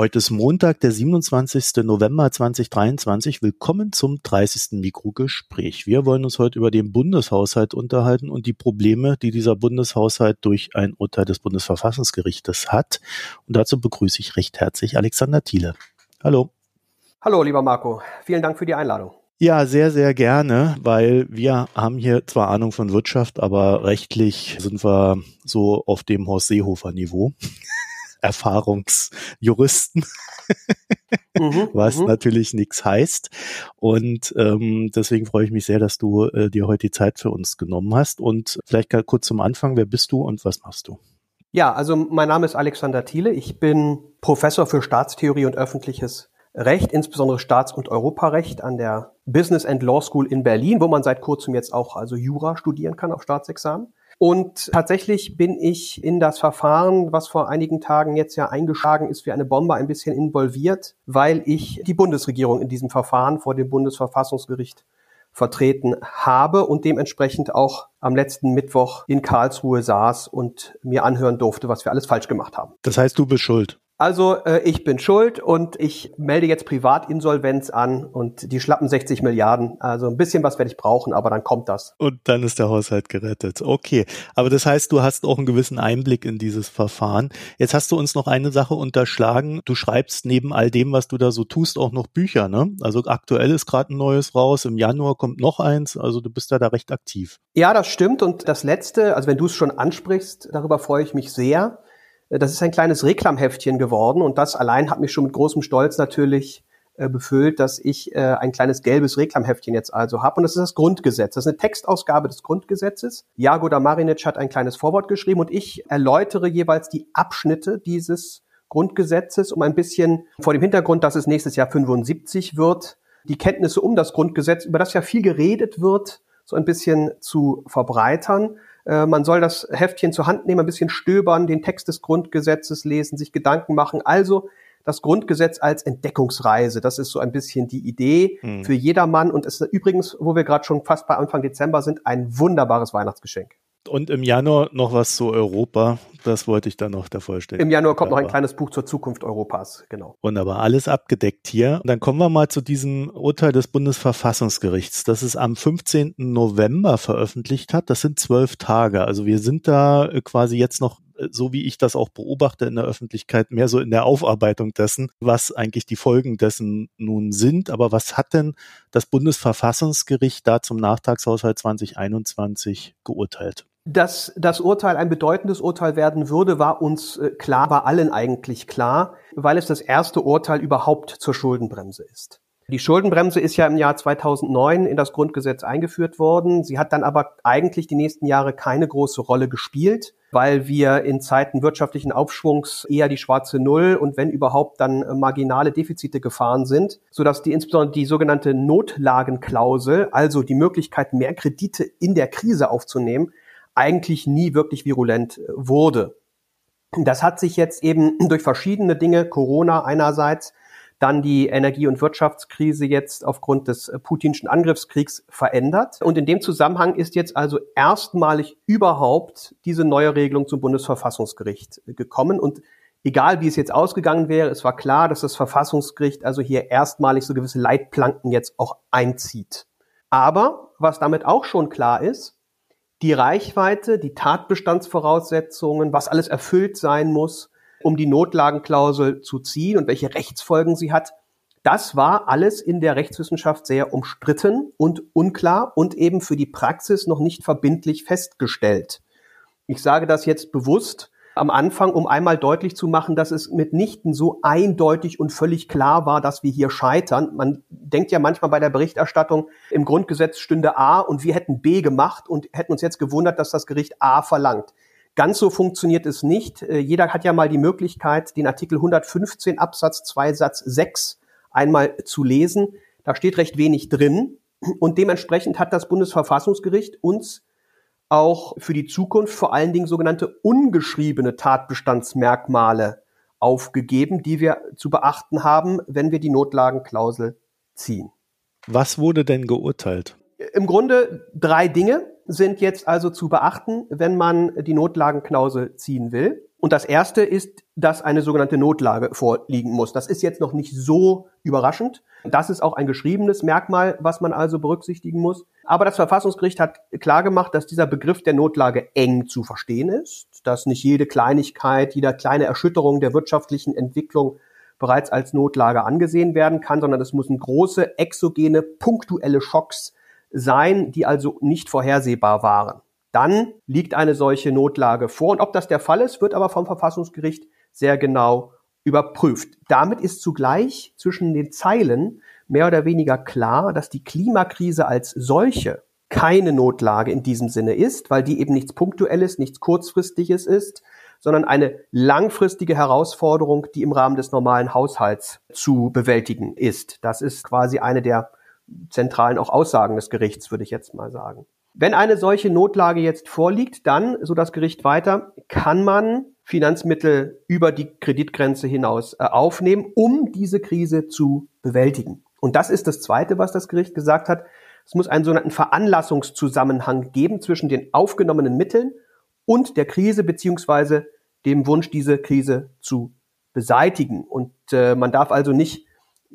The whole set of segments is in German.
Heute ist Montag, der 27. November 2023. Willkommen zum 30. Mikrogespräch. Wir wollen uns heute über den Bundeshaushalt unterhalten und die Probleme, die dieser Bundeshaushalt durch ein Urteil des Bundesverfassungsgerichtes hat. Und dazu begrüße ich recht herzlich Alexander Thiele. Hallo. Hallo, lieber Marco. Vielen Dank für die Einladung. Ja, sehr, sehr gerne, weil wir haben hier zwar Ahnung von Wirtschaft, aber rechtlich sind wir so auf dem Horst Seehofer Niveau. Erfahrungsjuristen, mhm, was mhm. natürlich nichts heißt. Und ähm, deswegen freue ich mich sehr, dass du äh, dir heute die Zeit für uns genommen hast. Und vielleicht kurz zum Anfang, wer bist du und was machst du? Ja, also mein Name ist Alexander Thiele. Ich bin Professor für Staatstheorie und öffentliches Recht, insbesondere Staats- und Europarecht an der Business and Law School in Berlin, wo man seit kurzem jetzt auch also Jura studieren kann auf Staatsexamen. Und tatsächlich bin ich in das Verfahren, was vor einigen Tagen jetzt ja eingeschlagen ist, wie eine Bombe ein bisschen involviert, weil ich die Bundesregierung in diesem Verfahren vor dem Bundesverfassungsgericht vertreten habe und dementsprechend auch am letzten Mittwoch in Karlsruhe saß und mir anhören durfte, was wir alles falsch gemacht haben. Das heißt, du bist schuld. Also äh, ich bin schuld und ich melde jetzt Privatinsolvenz an und die schlappen 60 Milliarden. Also ein bisschen was werde ich brauchen, aber dann kommt das. Und dann ist der Haushalt gerettet. Okay. Aber das heißt, du hast auch einen gewissen Einblick in dieses Verfahren. Jetzt hast du uns noch eine Sache unterschlagen. Du schreibst neben all dem, was du da so tust, auch noch Bücher, ne? Also aktuell ist gerade ein neues raus. Im Januar kommt noch eins. Also du bist da da recht aktiv. Ja, das stimmt. Und das letzte, also wenn du es schon ansprichst, darüber freue ich mich sehr das ist ein kleines Reklamheftchen geworden und das allein hat mich schon mit großem Stolz natürlich äh, befüllt, dass ich äh, ein kleines gelbes Reklamheftchen jetzt also habe. Und das ist das Grundgesetz. Das ist eine Textausgabe des Grundgesetzes. Jagoda Marinic hat ein kleines Vorwort geschrieben und ich erläutere jeweils die Abschnitte dieses Grundgesetzes, um ein bisschen vor dem Hintergrund, dass es nächstes Jahr 75 wird, die Kenntnisse um das Grundgesetz, über das ja viel geredet wird, so ein bisschen zu verbreitern. Äh, man soll das Heftchen zur Hand nehmen, ein bisschen stöbern, den Text des Grundgesetzes lesen, sich Gedanken machen. Also das Grundgesetz als Entdeckungsreise. Das ist so ein bisschen die Idee hm. für jedermann und ist übrigens, wo wir gerade schon fast bei Anfang Dezember sind, ein wunderbares Weihnachtsgeschenk. Und im Januar noch was zu Europa. Das wollte ich dann noch der Vollständigkeit. Im Januar kommt noch ein kleines Buch zur Zukunft Europas, genau. Wunderbar, alles abgedeckt hier. Und dann kommen wir mal zu diesem Urteil des Bundesverfassungsgerichts, das es am 15. November veröffentlicht hat. Das sind zwölf Tage. Also wir sind da äh, quasi jetzt noch äh, so wie ich das auch beobachte in der Öffentlichkeit, mehr so in der Aufarbeitung dessen, was eigentlich die Folgen dessen nun sind. Aber was hat denn das Bundesverfassungsgericht da zum Nachtragshaushalt 2021 geurteilt? Dass das Urteil ein bedeutendes Urteil werden würde, war uns äh, klar, war allen eigentlich klar, weil es das erste Urteil überhaupt zur Schuldenbremse ist. Die Schuldenbremse ist ja im Jahr 2009 in das Grundgesetz eingeführt worden. Sie hat dann aber eigentlich die nächsten Jahre keine große Rolle gespielt, weil wir in Zeiten wirtschaftlichen Aufschwungs eher die schwarze Null und wenn überhaupt dann äh, marginale Defizite gefahren sind, sodass die insbesondere die sogenannte Notlagenklausel, also die Möglichkeit, mehr Kredite in der Krise aufzunehmen, eigentlich nie wirklich virulent äh, wurde. Das hat sich jetzt eben durch verschiedene Dinge, Corona einerseits, dann die Energie- und Wirtschaftskrise jetzt aufgrund des äh, putinschen Angriffskriegs verändert. Und in dem Zusammenhang ist jetzt also erstmalig überhaupt diese neue Regelung zum Bundesverfassungsgericht äh, gekommen. Und egal wie es jetzt ausgegangen wäre, es war klar, dass das Verfassungsgericht also hier erstmalig so gewisse Leitplanken jetzt auch einzieht. Aber was damit auch schon klar ist, die Reichweite, die Tatbestandsvoraussetzungen, was alles erfüllt sein muss, um die Notlagenklausel zu ziehen und welche Rechtsfolgen sie hat, das war alles in der Rechtswissenschaft sehr umstritten und unklar und eben für die Praxis noch nicht verbindlich festgestellt. Ich sage das jetzt bewusst, am Anfang, um einmal deutlich zu machen, dass es mitnichten so eindeutig und völlig klar war, dass wir hier scheitern. Man denkt ja manchmal bei der Berichterstattung, im Grundgesetz stünde A und wir hätten B gemacht und hätten uns jetzt gewundert, dass das Gericht A verlangt. Ganz so funktioniert es nicht. Äh, jeder hat ja mal die Möglichkeit, den Artikel 115 Absatz 2 Satz 6 einmal zu lesen. Da steht recht wenig drin. Und dementsprechend hat das Bundesverfassungsgericht uns auch für die Zukunft vor allen Dingen sogenannte ungeschriebene Tatbestandsmerkmale aufgegeben, die wir zu beachten haben, wenn wir die Notlagenklausel ziehen. Was wurde denn geurteilt? Im Grunde drei Dinge sind jetzt also zu beachten, wenn man die Notlagenklausel ziehen will. Und das erste ist, dass eine sogenannte Notlage vorliegen muss. Das ist jetzt noch nicht so überraschend. Das ist auch ein geschriebenes Merkmal, was man also berücksichtigen muss. Aber das Verfassungsgericht hat klargemacht, dass dieser Begriff der Notlage eng zu verstehen ist, dass nicht jede Kleinigkeit, jede kleine Erschütterung der wirtschaftlichen Entwicklung bereits als Notlage angesehen werden kann, sondern es müssen große, exogene, punktuelle Schocks sein, die also nicht vorhersehbar waren dann liegt eine solche Notlage vor. Und ob das der Fall ist, wird aber vom Verfassungsgericht sehr genau überprüft. Damit ist zugleich zwischen den Zeilen mehr oder weniger klar, dass die Klimakrise als solche keine Notlage in diesem Sinne ist, weil die eben nichts Punktuelles, nichts Kurzfristiges ist, sondern eine langfristige Herausforderung, die im Rahmen des normalen Haushalts zu bewältigen ist. Das ist quasi eine der zentralen auch Aussagen des Gerichts, würde ich jetzt mal sagen. Wenn eine solche Notlage jetzt vorliegt, dann, so das Gericht weiter, kann man Finanzmittel über die Kreditgrenze hinaus äh, aufnehmen, um diese Krise zu bewältigen. Und das ist das Zweite, was das Gericht gesagt hat. Es muss einen sogenannten Veranlassungszusammenhang geben zwischen den aufgenommenen Mitteln und der Krise beziehungsweise dem Wunsch, diese Krise zu beseitigen. Und äh, man darf also nicht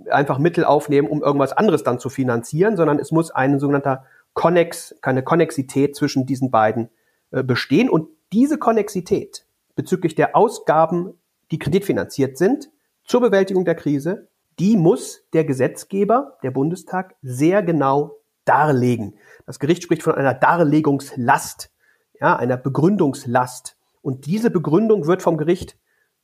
einfach Mittel aufnehmen, um irgendwas anderes dann zu finanzieren, sondern es muss ein sogenannter Konnex, keine Konnexität zwischen diesen beiden äh, bestehen. Und diese Konnexität bezüglich der Ausgaben, die kreditfinanziert sind, zur Bewältigung der Krise, die muss der Gesetzgeber, der Bundestag, sehr genau darlegen. Das Gericht spricht von einer Darlegungslast, ja, einer Begründungslast. Und diese Begründung wird vom Gericht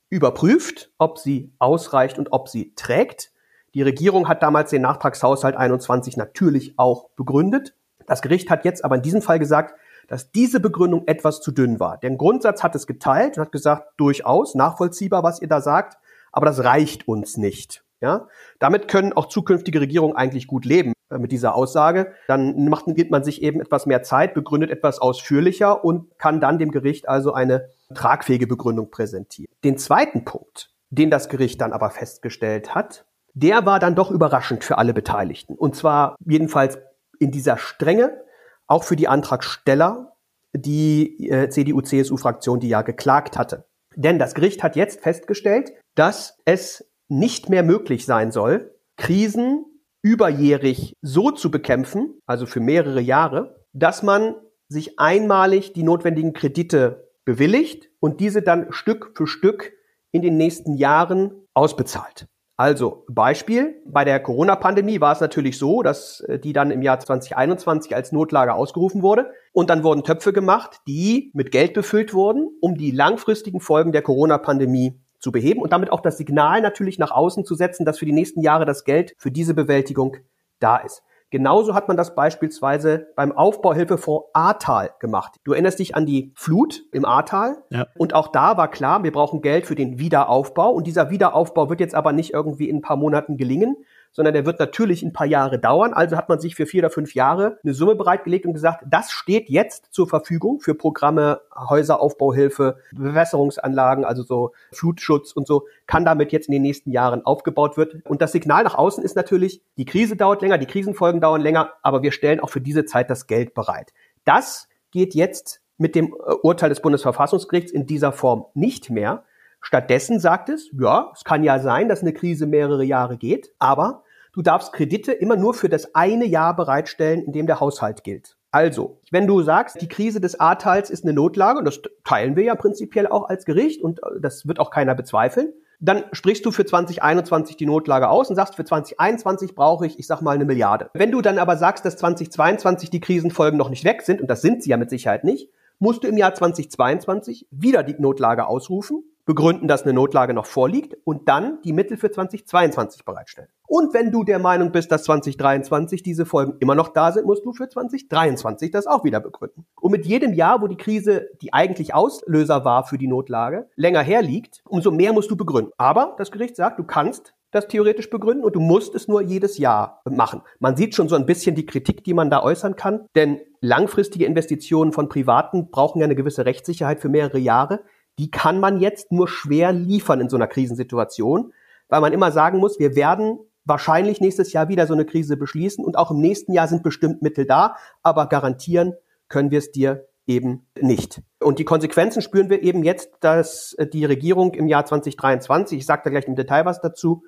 überprüft, ob sie ausreicht und ob sie trägt. Die Regierung hat damals den Nachtragshaushalt 21 natürlich auch begründet. Das Gericht hat jetzt aber in diesem Fall gesagt, dass diese Begründung etwas zu dünn war. Der Grundsatz hat es geteilt und hat gesagt, durchaus nachvollziehbar, was ihr da sagt, aber das reicht uns nicht. Ja, damit können auch zukünftige Regierungen eigentlich gut leben äh, mit dieser Aussage. Dann macht, gibt man sich eben etwas mehr Zeit, begründet etwas ausführlicher und kann dann dem Gericht also eine tragfähige Begründung präsentieren. Den zweiten Punkt, den das Gericht dann aber festgestellt hat, der war dann doch überraschend für alle Beteiligten. Und zwar jedenfalls in dieser Strenge, auch für die Antragsteller, die äh, CDU-CSU-Fraktion, die ja geklagt hatte. Denn das Gericht hat jetzt festgestellt, dass es nicht mehr möglich sein soll, Krisen überjährig so zu bekämpfen, also für mehrere Jahre, dass man sich einmalig die notwendigen Kredite bewilligt und diese dann Stück für Stück in den nächsten Jahren ausbezahlt. Also Beispiel, bei der Corona-Pandemie war es natürlich so, dass äh, die dann im Jahr 2021 als Notlage ausgerufen wurde und dann wurden Töpfe gemacht, die mit Geld befüllt wurden, um die langfristigen Folgen der Corona-Pandemie zu beheben und damit auch das Signal natürlich nach außen zu setzen, dass für die nächsten Jahre das Geld für diese Bewältigung da ist. Genauso hat man das beispielsweise beim Aufbauhilfefonds Ahrtal gemacht. Du erinnerst dich an die Flut im Ahrtal. Ja. Und auch da war klar, wir brauchen Geld für den Wiederaufbau. Und dieser Wiederaufbau wird jetzt aber nicht irgendwie in ein paar Monaten gelingen, sondern der wird natürlich ein paar Jahre dauern. Also hat man sich für vier oder fünf Jahre eine Summe bereitgelegt und gesagt, das steht jetzt zur Verfügung für Programme, Häuseraufbauhilfe, Bewässerungsanlagen, also so Flutschutz und so, kann damit jetzt in den nächsten Jahren aufgebaut wird. Und das Signal nach außen ist natürlich, die Krise dauert länger, die Krisenfolgen dauern länger, aber wir stellen auch für diese Zeit das Geld bereit. Das geht jetzt mit dem äh, Urteil des Bundesverfassungsgerichts in dieser Form nicht mehr. Stattdessen sagt es, ja, es kann ja sein, dass eine Krise mehrere Jahre geht, aber du darfst Kredite immer nur für das eine Jahr bereitstellen, in dem der Haushalt gilt. Also, wenn du sagst, die Krise des Ahrtals ist eine Notlage, und das teilen wir ja prinzipiell auch als Gericht und äh, das wird auch keiner bezweifeln, dann sprichst du für 2021 die Notlage aus und sagst, für 2021 brauche ich, ich sag mal, eine Milliarde. Wenn du dann aber sagst, dass 2022 die Krisenfolgen noch nicht weg sind, und das sind sie ja mit Sicherheit nicht, musst du im Jahr 2022 wieder die Notlage ausrufen begründen, dass eine Notlage noch vorliegt und dann die Mittel für 2022 bereitstellen. Und wenn du der Meinung bist, dass 2023 diese Folgen immer noch da sind, musst du für 2023 das auch wieder begründen. Und mit jedem Jahr, wo die Krise, die eigentlich Auslöser war für die Notlage, länger herliegt, umso mehr musst du begründen. Aber das Gericht sagt, du kannst das theoretisch begründen und du musst es nur jedes Jahr machen. Man sieht schon so ein bisschen die Kritik, die man da äußern kann, denn langfristige Investitionen von Privaten brauchen ja eine gewisse Rechtssicherheit für mehrere Jahre die kann man jetzt nur schwer liefern in so einer Krisensituation, weil man immer sagen muss, wir werden wahrscheinlich nächstes Jahr wieder so eine Krise beschließen und auch im nächsten Jahr sind bestimmt Mittel da, aber garantieren können wir es dir eben nicht. Und die Konsequenzen spüren wir eben jetzt, dass die Regierung im Jahr 2023, ich sage da gleich im Detail was dazu,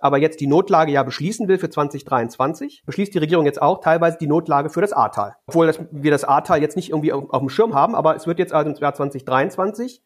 aber jetzt die Notlage ja beschließen will für 2023, beschließt die Regierung jetzt auch teilweise die Notlage für das Ahrtal. Obwohl das, wir das Ahrtal jetzt nicht irgendwie auf, auf, dem Schirm haben, aber es wird jetzt also im Jahr 2023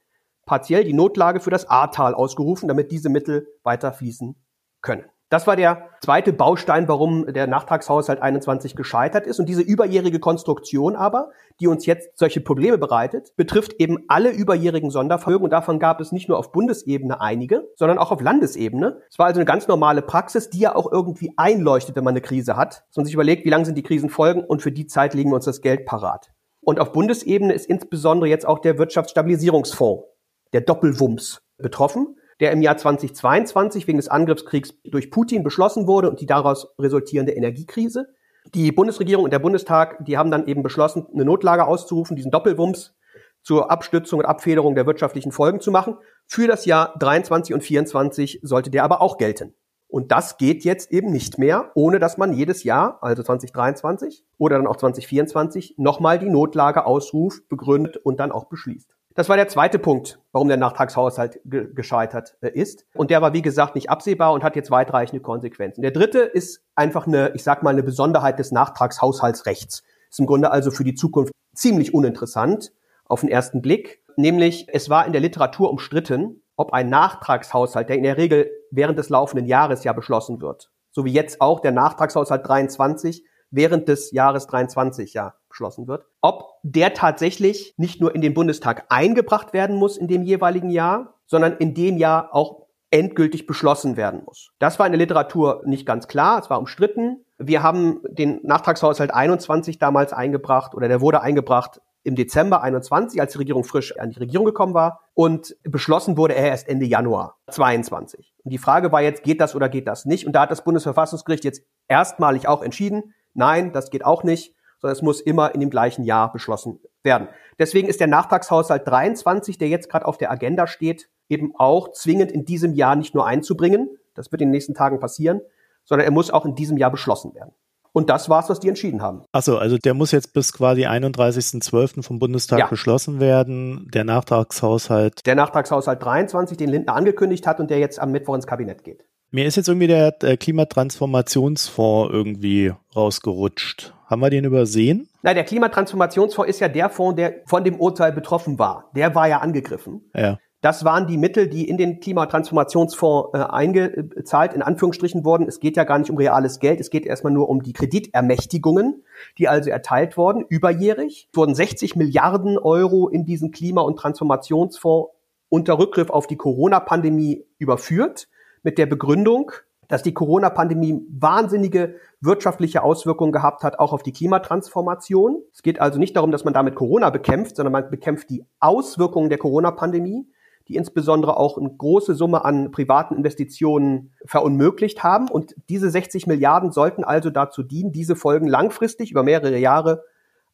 partiell die Notlage für das Ahrtal ausgerufen, damit diese Mittel weiter fließen können. Das war der zweite Baustein, warum der Nachtragshaushalt 21 gescheitert ist. Und diese überjährige Konstruktion aber, die uns jetzt solche Probleme bereitet, betrifft eben alle überjährigen Sondervermögen. Und davon gab es nicht nur auf Bundesebene einige, sondern auch auf Landesebene. Es war also eine ganz normale Praxis, die ja auch irgendwie einleuchtet, wenn man eine Krise hat. Dass man sich überlegt, wie lange sind die Krisenfolgen und für die Zeit legen wir uns das Geld parat. Und auf Bundesebene ist insbesondere jetzt auch der Wirtschaftsstabilisierungsfonds, der Doppelwumms, betroffen der im Jahr 2022 wegen des Angriffskriegs durch Putin beschlossen wurde und die daraus resultierende Energiekrise. Die Bundesregierung und der Bundestag, die haben dann eben beschlossen, eine Notlage auszurufen, diesen Doppelwumms zur Abstützung und Abfederung der wirtschaftlichen Folgen zu machen. Für das Jahr 23 und 24 sollte der aber auch gelten. Und das geht jetzt eben nicht mehr, ohne dass man jedes Jahr, also 2023 oder dann auch 2024, nochmal die Notlage ausruft, begründet und dann auch beschließt. Das war der zweite Punkt, warum der Nachtragshaushalt ge gescheitert äh, ist. Und der war, wie gesagt, nicht absehbar und hat jetzt weitreichende Konsequenzen. Der dritte ist einfach eine, ich sag mal, eine Besonderheit des Nachtragshaushaltsrechts. Ist im Grunde also für die Zukunft ziemlich uninteressant auf den ersten Blick. Nämlich, es war in der Literatur umstritten, ob ein Nachtragshaushalt, der in der Regel während des laufenden Jahres ja beschlossen wird, so wie jetzt auch der Nachtragshaushalt 23 während des Jahres 23 ja beschlossen wird, ob der tatsächlich nicht nur in den Bundestag eingebracht werden muss in dem jeweiligen Jahr, sondern in dem Jahr auch endgültig beschlossen werden muss. Das war in der Literatur nicht ganz klar, es war umstritten. Wir haben den Nachtragshaushalt 21 damals eingebracht oder der wurde eingebracht im Dezember 21, als die Regierung frisch an die Regierung gekommen war und beschlossen wurde er erst Ende Januar 22. Und die Frage war jetzt, geht das oder geht das nicht? Und da hat das Bundesverfassungsgericht jetzt erstmalig auch entschieden, nein, das geht auch nicht sondern es muss immer in dem gleichen Jahr beschlossen werden. Deswegen ist der Nachtragshaushalt 23, der jetzt gerade auf der Agenda steht, eben auch zwingend in diesem Jahr nicht nur einzubringen, das wird in den nächsten Tagen passieren, sondern er muss auch in diesem Jahr beschlossen werden. Und das war's, was die entschieden haben. Achso, also der muss jetzt bis quasi 31.12. vom Bundestag ja. beschlossen werden. Der Nachtragshaushalt. Der Nachtragshaushalt 23, den Lindner angekündigt hat und der jetzt am Mittwoch ins Kabinett geht. Mir ist jetzt irgendwie der Klimatransformationsfonds irgendwie rausgerutscht. Haben wir den übersehen? Na, der Klimatransformationsfonds ist ja der Fonds, der von dem Urteil betroffen war. Der war ja angegriffen. Ja. Das waren die Mittel, die in den Klimatransformationsfonds äh, eingezahlt, in Anführungsstrichen wurden. Es geht ja gar nicht um reales Geld, es geht erstmal nur um die Kreditermächtigungen, die also erteilt wurden, überjährig. Es wurden 60 Milliarden Euro in diesen Klima- und Transformationsfonds unter Rückgriff auf die Corona-Pandemie überführt mit der Begründung, dass die Corona-Pandemie wahnsinnige wirtschaftliche Auswirkungen gehabt hat, auch auf die Klimatransformation. Es geht also nicht darum, dass man damit Corona bekämpft, sondern man bekämpft die Auswirkungen der Corona-Pandemie, die insbesondere auch eine große Summe an privaten Investitionen verunmöglicht haben. Und diese 60 Milliarden sollten also dazu dienen, diese Folgen langfristig über mehrere Jahre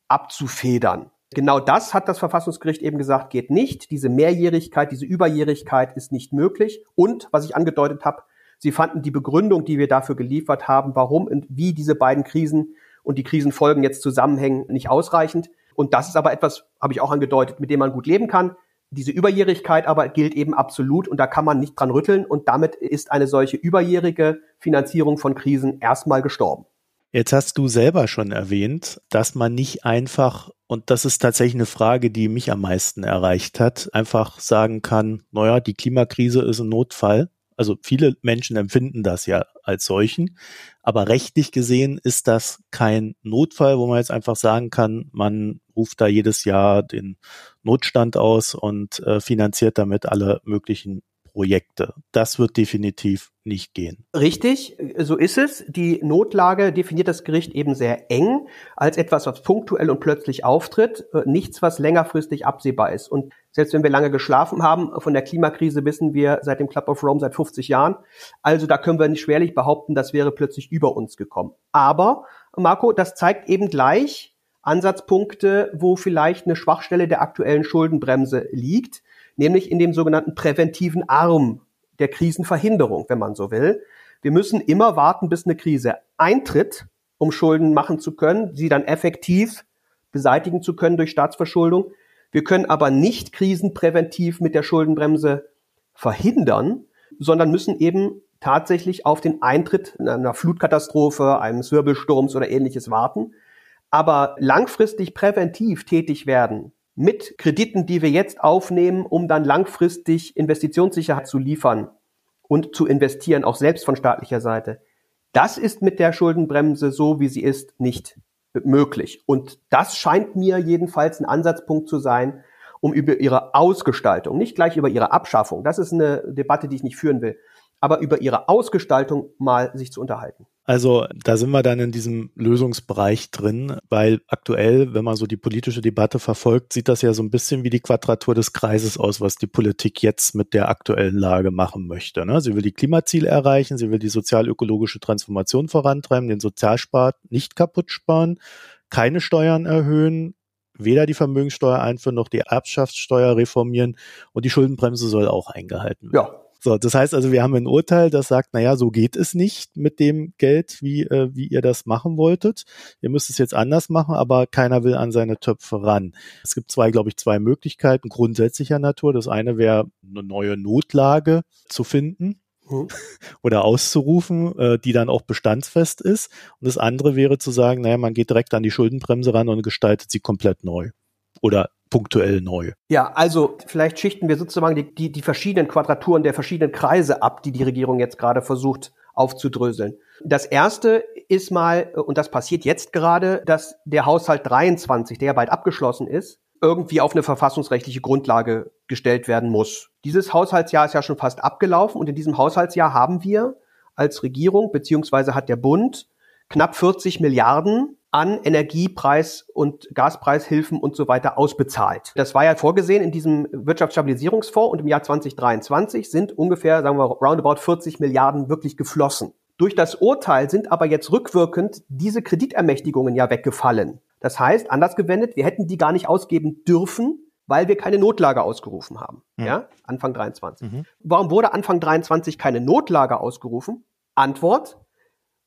abzufedern. Genau das hat das Verfassungsgericht eben gesagt, geht nicht. Diese Mehrjährigkeit, diese Überjährigkeit ist nicht möglich. Und, was ich angedeutet habe, sie fanden die Begründung, die wir dafür geliefert haben, warum und wie diese beiden Krisen und die Krisenfolgen jetzt zusammenhängen, nicht ausreichend. Und das ist aber etwas, habe ich auch angedeutet, mit dem man gut leben kann. Diese Überjährigkeit aber gilt eben absolut und da kann man nicht dran rütteln und damit ist eine solche überjährige Finanzierung von Krisen erstmal gestorben. Jetzt hast du selber schon erwähnt, dass man nicht einfach, und das ist tatsächlich eine Frage, die mich am meisten erreicht hat, einfach sagen kann, naja, die Klimakrise ist ein Notfall. Also viele Menschen empfinden das ja als solchen, aber rechtlich gesehen ist das kein Notfall, wo man jetzt einfach sagen kann, man ruft da jedes Jahr den Notstand aus und äh, finanziert damit alle möglichen Projekte. Das wird definitiv nicht gehen. Richtig, so ist es. Die Notlage definiert das Gericht eben sehr eng als etwas, was punktuell und plötzlich auftritt, äh, nichts, was längerfristig absehbar ist. Und selbst wenn wir lange geschlafen haben, von der Klimakrise wissen wir seit dem Club of Rome seit 50 Jahren. Also da können wir nicht schwerlich behaupten, das wäre plötzlich über uns gekommen. Aber, Marco, das zeigt eben gleich Ansatzpunkte, wo vielleicht eine Schwachstelle der aktuellen Schuldenbremse liegt nämlich in dem sogenannten präventiven Arm der Krisenverhinderung, wenn man so will. Wir müssen immer warten, bis eine Krise eintritt, um Schulden machen zu können, sie dann effektiv beseitigen zu können durch Staatsverschuldung. Wir können aber nicht krisenpräventiv mit der Schuldenbremse verhindern, sondern müssen eben tatsächlich auf den Eintritt einer Flutkatastrophe, eines Wirbelsturms oder ähnliches warten. Aber langfristig präventiv tätig werden mit Krediten, die wir jetzt aufnehmen, um dann langfristig Investitionssicherheit zu liefern und zu investieren, auch selbst von staatlicher Seite, das ist mit der Schuldenbremse so, wie sie ist, nicht möglich. Und das scheint mir jedenfalls ein Ansatzpunkt zu sein, um über ihre Ausgestaltung, nicht gleich über ihre Abschaffung, das ist eine Debatte, die ich nicht führen will, aber über ihre Ausgestaltung mal sich zu unterhalten. Also da sind wir dann in diesem Lösungsbereich drin, weil aktuell, wenn man so die politische Debatte verfolgt, sieht das ja so ein bisschen wie die Quadratur des Kreises aus, was die Politik jetzt mit der aktuellen Lage machen möchte. Ne? Sie will die Klimaziele erreichen, sie will die sozial-ökologische Transformation vorantreiben, den Sozialspart nicht kaputt sparen, keine Steuern erhöhen, weder die Vermögenssteuer einführen noch die Erbschaftssteuer reformieren und die Schuldenbremse soll auch eingehalten werden. Ja, so, das heißt also, wir haben ein Urteil, das sagt, naja, so geht es nicht mit dem Geld, wie, äh, wie ihr das machen wolltet. Ihr müsst es jetzt anders machen, aber keiner will an seine Töpfe ran. Es gibt zwei, glaube ich, zwei Möglichkeiten grundsätzlicher Natur. Das eine wäre, eine neue Notlage zu finden. Hm. oder auszurufen, äh, die dann auch bestandsfest ist. Und das andere wäre zu sagen, naja, man geht direkt an die Schuldenbremse ran und gestaltet sie komplett neu. Oder punktuell neu. Ja, also vielleicht schichten wir sozusagen die, die, die verschiedenen Quadraturen der verschiedenen Kreise ab, die die Regierung jetzt gerade versucht aufzudröseln. Das erste ist mal, und das passiert jetzt gerade, dass der Haushalt 23, der ja bald abgeschlossen ist, irgendwie auf eine verfassungsrechtliche Grundlage gestellt werden muss. Dieses Haushaltsjahr ist ja schon fast abgelaufen und in diesem Haushaltsjahr haben wir als Regierung beziehungsweise hat der Bund knapp 40 Milliarden an Energiepreis- und Gaspreishilfen und so weiter ausbezahlt. Das war ja vorgesehen in diesem Wirtschaftsstabilisierungsfonds und im Jahr 2023 sind ungefähr, sagen wir, roundabout 40 Milliarden wirklich geflossen. Durch das Urteil sind aber jetzt rückwirkend diese Kreditermächtigungen ja weggefallen. Das heißt, anders gewendet, wir hätten die gar nicht ausgeben dürfen, weil wir keine Notlage ausgerufen haben. Mhm. Ja, Anfang 23. Mhm. Warum wurde Anfang 23 keine Notlage ausgerufen? Antwort,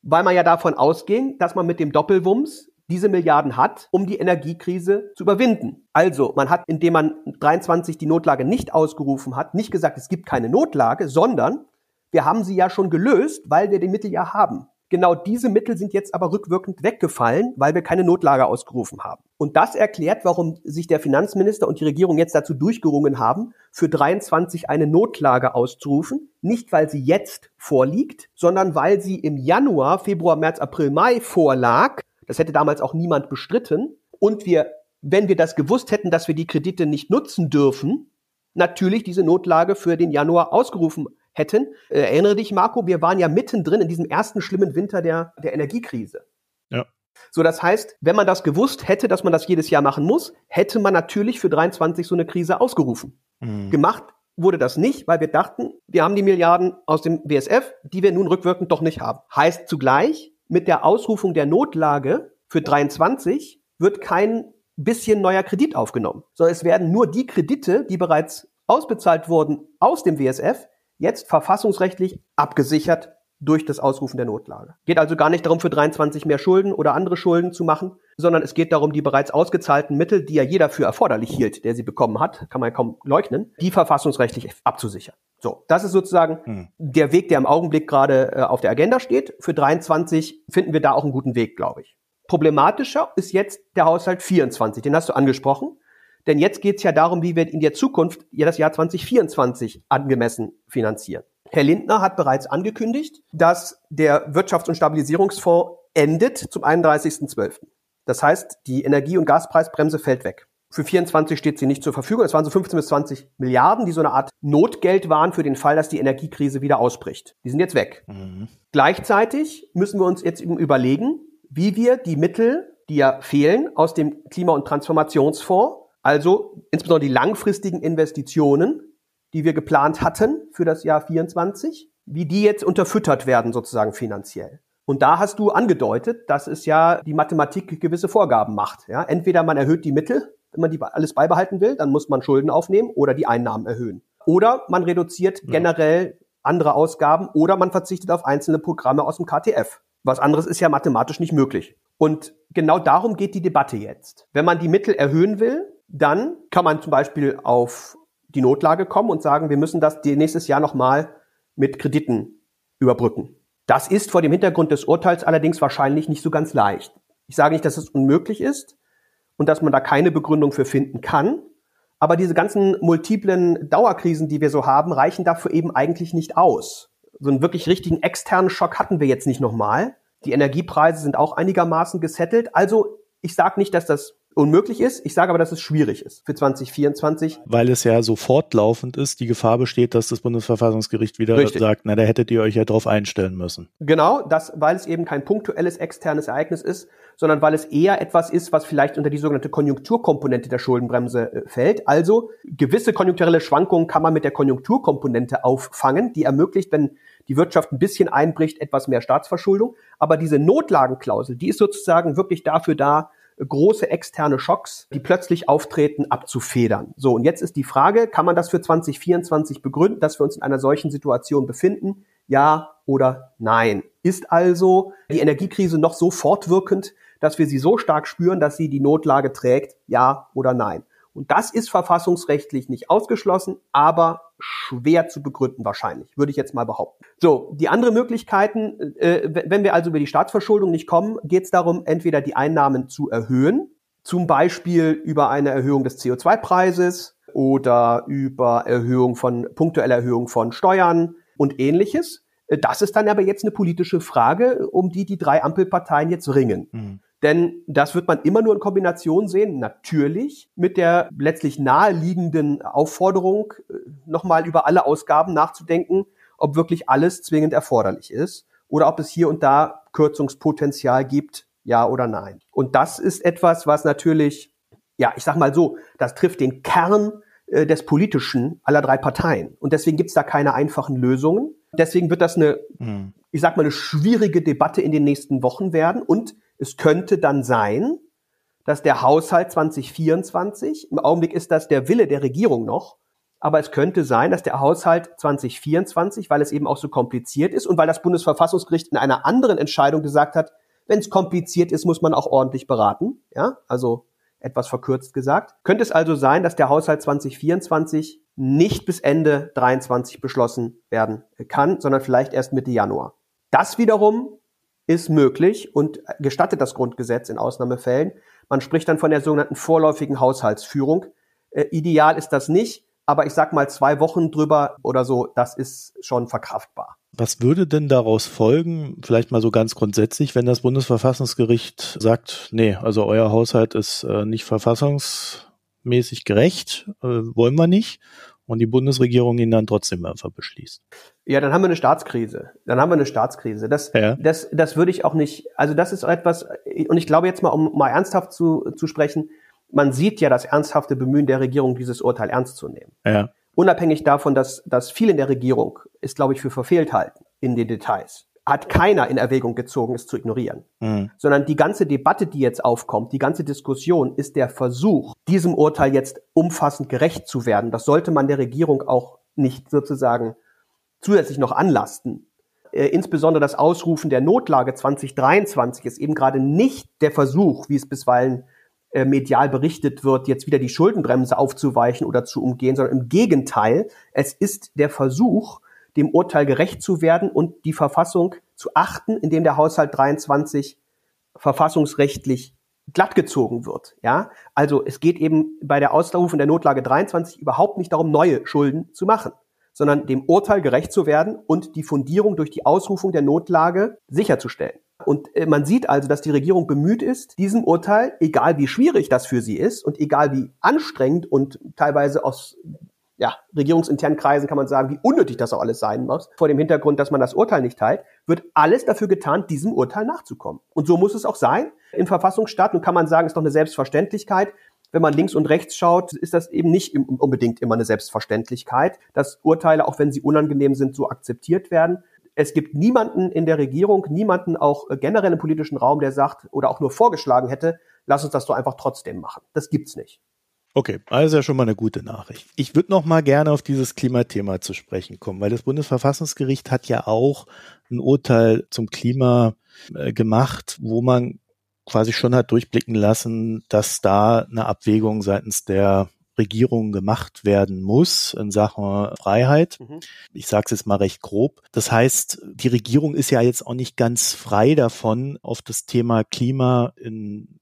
weil man ja davon ausging, dass man mit dem Doppelwumms diese Milliarden hat, um die Energiekrise zu überwinden. Also, man hat, indem man 23 die Notlage nicht ausgerufen hat, nicht gesagt, es gibt keine Notlage, sondern wir haben sie ja schon gelöst, weil wir die Mittel ja haben. Genau diese Mittel sind jetzt aber rückwirkend weggefallen, weil wir keine Notlage ausgerufen haben. Und das erklärt, warum sich der Finanzminister und die Regierung jetzt dazu durchgerungen haben, für 23 eine Notlage auszurufen. Nicht, weil sie jetzt vorliegt, sondern weil sie im Januar, Februar, März, April, Mai vorlag. Das hätte damals auch niemand bestritten. Und wir, wenn wir das gewusst hätten, dass wir die Kredite nicht nutzen dürfen, natürlich diese Notlage für den Januar ausgerufen hätten. Äh, erinnere dich, Marco, wir waren ja mittendrin in diesem ersten schlimmen Winter der, der Energiekrise. Ja. So, das heißt, wenn man das gewusst hätte, dass man das jedes Jahr machen muss, hätte man natürlich für 23 so eine Krise ausgerufen. Mhm. Gemacht wurde das nicht, weil wir dachten, wir haben die Milliarden aus dem WSF, die wir nun rückwirkend doch nicht haben. Heißt zugleich, mit der Ausrufung der Notlage für 23 wird kein bisschen neuer Kredit aufgenommen, sondern es werden nur die Kredite, die bereits ausbezahlt wurden aus dem WSF, jetzt verfassungsrechtlich abgesichert durch das Ausrufen der Notlage. Geht also gar nicht darum, für 23 mehr Schulden oder andere Schulden zu machen, sondern es geht darum, die bereits ausgezahlten Mittel, die ja jeder für erforderlich hielt, der sie bekommen hat, kann man ja kaum leugnen, die verfassungsrechtlich abzusichern. So, das ist sozusagen hm. der Weg, der im Augenblick gerade äh, auf der Agenda steht. Für 23 finden wir da auch einen guten Weg, glaube ich. Problematischer ist jetzt der Haushalt 24, den hast du angesprochen. Denn jetzt geht es ja darum, wie wir in der Zukunft ja das Jahr 2024 angemessen finanzieren. Herr Lindner hat bereits angekündigt, dass der Wirtschafts- und Stabilisierungsfonds endet zum 31.12. Das heißt, die Energie- und Gaspreisbremse fällt weg. Für 24 steht sie nicht zur Verfügung. Es waren so 15 bis 20 Milliarden, die so eine Art Notgeld waren für den Fall, dass die Energiekrise wieder ausbricht. Die sind jetzt weg. Mhm. Gleichzeitig müssen wir uns jetzt eben überlegen, wie wir die Mittel, die ja fehlen, aus dem Klima- und Transformationsfonds also insbesondere die langfristigen Investitionen, die wir geplant hatten für das Jahr 24, wie die jetzt unterfüttert werden sozusagen finanziell. Und da hast du angedeutet, dass es ja die Mathematik gewisse Vorgaben macht. Ja, entweder man erhöht die Mittel, wenn man die alles beibehalten will, dann muss man Schulden aufnehmen oder die Einnahmen erhöhen. Oder man reduziert generell andere Ausgaben oder man verzichtet auf einzelne Programme aus dem KTF. Was anderes ist ja mathematisch nicht möglich. Und genau darum geht die Debatte jetzt. Wenn man die Mittel erhöhen will, dann kann man zum Beispiel auf die Notlage kommen und sagen, wir müssen das nächstes Jahr nochmal mit Krediten überbrücken. Das ist vor dem Hintergrund des Urteils allerdings wahrscheinlich nicht so ganz leicht. Ich sage nicht, dass es unmöglich ist und dass man da keine Begründung für finden kann. Aber diese ganzen multiplen Dauerkrisen, die wir so haben, reichen dafür eben eigentlich nicht aus. So einen wirklich richtigen externen Schock hatten wir jetzt nicht nochmal. Die Energiepreise sind auch einigermaßen gesettelt. Also ich sage nicht, dass das unmöglich ist. Ich sage aber, dass es schwierig ist für 2024. Weil es ja so fortlaufend ist, die Gefahr besteht, dass das Bundesverfassungsgericht wieder Richtig. sagt, na, da hättet ihr euch ja drauf einstellen müssen. Genau, das, weil es eben kein punktuelles externes Ereignis ist, sondern weil es eher etwas ist, was vielleicht unter die sogenannte Konjunkturkomponente der Schuldenbremse äh, fällt. Also gewisse konjunkturelle Schwankungen kann man mit der Konjunkturkomponente auffangen, die ermöglicht, wenn die Wirtschaft ein bisschen einbricht, etwas mehr Staatsverschuldung. Aber diese Notlagenklausel, die ist sozusagen wirklich dafür da, große externe Schocks, die plötzlich auftreten, abzufedern. So, und jetzt ist die Frage, kann man das für 2024 begründen, dass wir uns in einer solchen Situation befinden? Ja oder nein? Ist also die Energiekrise noch so fortwirkend, dass wir sie so stark spüren, dass sie die Notlage trägt? Ja oder nein? Und das ist verfassungsrechtlich nicht ausgeschlossen, aber schwer zu begründen wahrscheinlich, würde ich jetzt mal behaupten. So, die andere Möglichkeiten, äh, wenn wir also über die Staatsverschuldung nicht kommen, geht es darum, entweder die Einnahmen zu erhöhen, zum Beispiel über eine Erhöhung des CO2-Preises oder über Erhöhung von punktuelle Erhöhung von Steuern und ähnliches. Äh, das ist dann aber jetzt eine politische Frage, um die die drei Ampelparteien jetzt ringen. Mhm. Denn das wird man immer nur in Kombination sehen, natürlich mit der letztlich naheliegenden Aufforderung, äh, nochmal über alle Ausgaben nachzudenken, ob wirklich alles zwingend erforderlich ist oder ob es hier und da Kürzungspotenzial gibt, ja oder nein. Und das ist etwas, was natürlich, ja, ich sag mal so, das trifft den Kern äh, des Politischen aller drei Parteien. Und deswegen gibt's da keine einfachen Lösungen. Deswegen wird das eine, mhm. ich sag mal, eine schwierige Debatte in den nächsten Wochen werden und es könnte dann sein, dass der Haushalt 2024, im Augenblick ist das der Wille der Regierung noch, aber es könnte sein, dass der Haushalt 2024, weil es eben auch so kompliziert ist und weil das Bundesverfassungsgericht in einer anderen Entscheidung gesagt hat, wenn es kompliziert ist, muss man auch ordentlich beraten, ja, also etwas verkürzt gesagt. Könnte es also sein, dass der Haushalt 2024 nicht bis Ende 23 beschlossen werden kann, sondern vielleicht erst Mitte Januar. Das wiederum ist möglich und gestattet das Grundgesetz in Ausnahmefällen. Man spricht dann von der sogenannten vorläufigen Haushaltsführung. Äh, ideal ist das nicht, aber ich sag mal zwei Wochen drüber oder so, das ist schon verkraftbar. Was würde denn daraus folgen, vielleicht mal so ganz grundsätzlich, wenn das Bundesverfassungsgericht sagt, nee, also euer Haushalt ist äh, nicht verfassungsmäßig gerecht, äh, wollen wir nicht, und die Bundesregierung ihn dann trotzdem einfach beschließt? Ja, dann haben wir eine Staatskrise. Dann haben wir eine Staatskrise. Das, ja. das, das würde ich auch nicht, also das ist etwas, und ich glaube jetzt mal, um mal ernsthaft zu, zu sprechen, man sieht ja das ernsthafte Bemühen der Regierung, dieses Urteil ernst zu nehmen. Ja. Unabhängig davon, dass, dass viele in der Regierung es, glaube ich, für verfehlt halten in den Details, hat keiner in Erwägung gezogen, es zu ignorieren. Mhm. Sondern die ganze Debatte, die jetzt aufkommt, die ganze Diskussion ist der Versuch, diesem Urteil jetzt umfassend gerecht zu werden. Das sollte man der Regierung auch nicht sozusagen zusätzlich noch anlasten. Äh, insbesondere das Ausrufen der Notlage 2023 ist eben gerade nicht der Versuch, wie es bisweilen äh, medial berichtet wird, jetzt wieder die Schuldenbremse aufzuweichen oder zu umgehen, sondern im Gegenteil, es ist der Versuch, dem Urteil gerecht zu werden und die Verfassung zu achten, indem der Haushalt 23 verfassungsrechtlich glattgezogen wird. Ja, also es geht eben bei der Ausrufung der Notlage 23 überhaupt nicht darum, neue Schulden zu machen sondern dem Urteil gerecht zu werden und die Fundierung durch die Ausrufung der Notlage sicherzustellen. Und äh, man sieht also, dass die Regierung bemüht ist, diesem Urteil, egal wie schwierig das für sie ist und egal wie anstrengend und teilweise aus ja, regierungsinternen Kreisen kann man sagen, wie unnötig das auch alles sein muss, vor dem Hintergrund, dass man das Urteil nicht teilt, wird alles dafür getan, diesem Urteil nachzukommen. Und so muss es auch sein. In Verfassungsstaat, nun kann man sagen, ist doch eine Selbstverständlichkeit, wenn man links und rechts schaut, ist das eben nicht unbedingt immer eine Selbstverständlichkeit, dass Urteile, auch wenn sie unangenehm sind, so akzeptiert werden. Es gibt niemanden in der Regierung, niemanden auch äh, generell im politischen Raum, der sagt oder auch nur vorgeschlagen hätte, lass uns das doch einfach trotzdem machen. Das gibt's nicht. Okay, also ja schon mal eine gute Nachricht. Ich würde noch mal gerne auf dieses Klimathema zu sprechen kommen, weil das Bundesverfassungsgericht hat ja auch ein Urteil zum Klima äh, gemacht, wo man quasi schon hat durchblicken lassen, dass da eine Abwägung seitens der Regierung gemacht werden muss in Sachen Freiheit. Mhm. Ich sage es jetzt mal recht grob. Das heißt, die Regierung ist ja jetzt auch nicht ganz frei davon, auf das Thema Klima in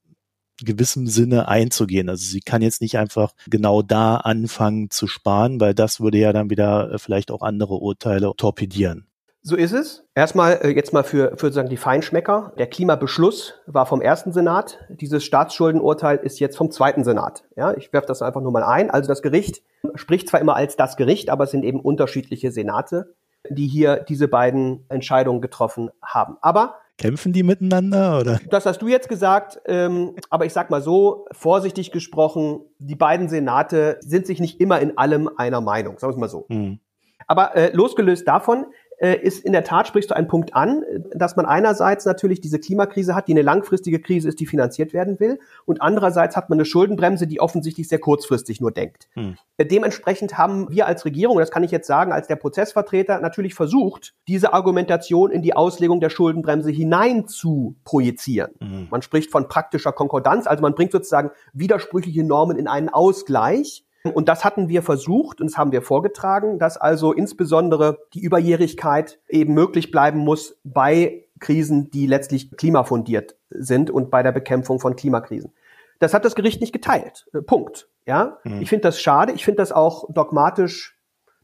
gewissem Sinne einzugehen. Also sie kann jetzt nicht einfach genau da anfangen zu sparen, weil das würde ja dann wieder äh, vielleicht auch andere Urteile torpedieren. So ist es. Erstmal äh, jetzt mal für, für sozusagen die Feinschmecker. Der Klimabeschluss war vom ersten Senat. Dieses Staatsschuldenurteil ist jetzt vom zweiten Senat. Ja, ich werfe das einfach nur mal ein. Also das Gericht spricht zwar immer als das Gericht, aber es sind eben unterschiedliche Senate, die hier diese beiden Entscheidungen getroffen haben. Aber Kämpfen die miteinander oder? Das hast du jetzt gesagt, ähm, aber ich sag mal so, vorsichtig gesprochen, die beiden Senate sind sich nicht immer in allem einer Meinung, sagen wir es mal so. Hm. Aber äh, losgelöst davon, ist in der Tat, sprichst du einen Punkt an, dass man einerseits natürlich diese Klimakrise hat, die eine langfristige Krise ist, die finanziert werden will, und andererseits hat man eine Schuldenbremse, die offensichtlich sehr kurzfristig nur denkt. Hm. Äh, dementsprechend haben wir als Regierung, das kann ich jetzt sagen, als der Prozessvertreter natürlich versucht, diese Argumentation in die Auslegung der Schuldenbremse hinein zu projizieren. Hm. Man spricht von praktischer Konkordanz, also man bringt sozusagen widersprüchliche Normen in einen Ausgleich und das hatten wir versucht und das haben wir vorgetragen, dass also insbesondere die Überjährigkeit eben möglich bleiben muss bei Krisen, die letztlich klimafundiert sind und bei der Bekämpfung von Klimakrisen. Das hat das Gericht nicht geteilt. Äh, Punkt. Ja, mhm. ich finde das schade. Ich finde das auch dogmatisch